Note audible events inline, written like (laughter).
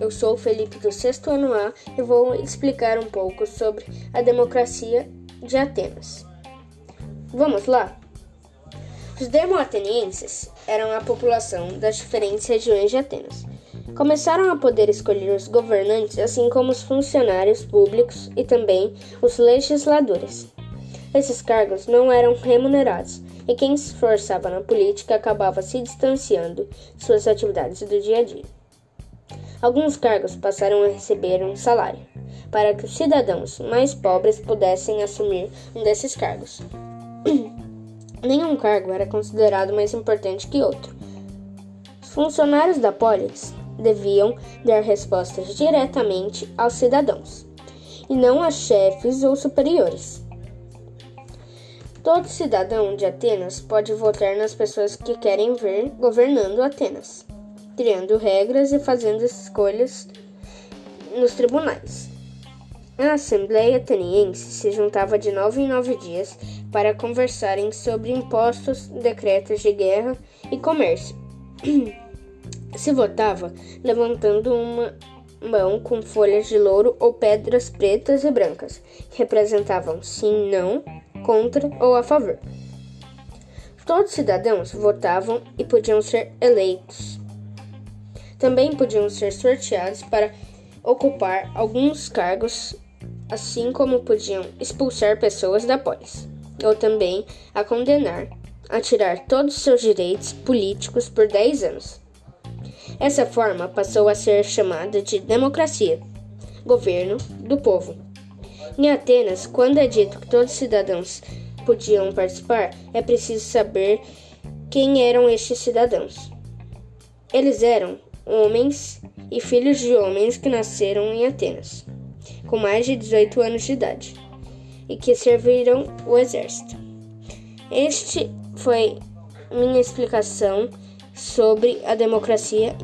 Eu sou Felipe do sexto ano A e vou explicar um pouco sobre a democracia de Atenas. Vamos lá? Os demo-atenienses eram a população das diferentes regiões de Atenas. Começaram a poder escolher os governantes, assim como os funcionários públicos e também os legisladores. Esses cargos não eram remunerados e quem se esforçava na política acabava se distanciando de suas atividades do dia a dia. Alguns cargos passaram a receber um salário, para que os cidadãos mais pobres pudessem assumir um desses cargos. (clears throat) Nenhum cargo era considerado mais importante que outro. Os funcionários da polis deviam dar respostas diretamente aos cidadãos, e não a chefes ou superiores. Todo cidadão de Atenas pode votar nas pessoas que querem ver governando Atenas, criando regras e fazendo escolhas nos tribunais. A Assembleia Ateniense se juntava de nove em nove dias para conversarem sobre impostos, decretos de guerra e comércio. (clears throat) se votava levantando uma mão com folhas de louro ou pedras pretas e brancas, que representavam sim, não contra ou a favor. Todos os cidadãos votavam e podiam ser eleitos. Também podiam ser sorteados para ocupar alguns cargos, assim como podiam expulsar pessoas da polis, ou também a condenar a tirar todos os seus direitos políticos por 10 anos. Essa forma passou a ser chamada de democracia, governo do povo. Em Atenas, quando é dito que todos os cidadãos podiam participar, é preciso saber quem eram estes cidadãos. Eles eram homens e filhos de homens que nasceram em Atenas, com mais de 18 anos de idade, e que serviram o exército. Este foi minha explicação sobre a democracia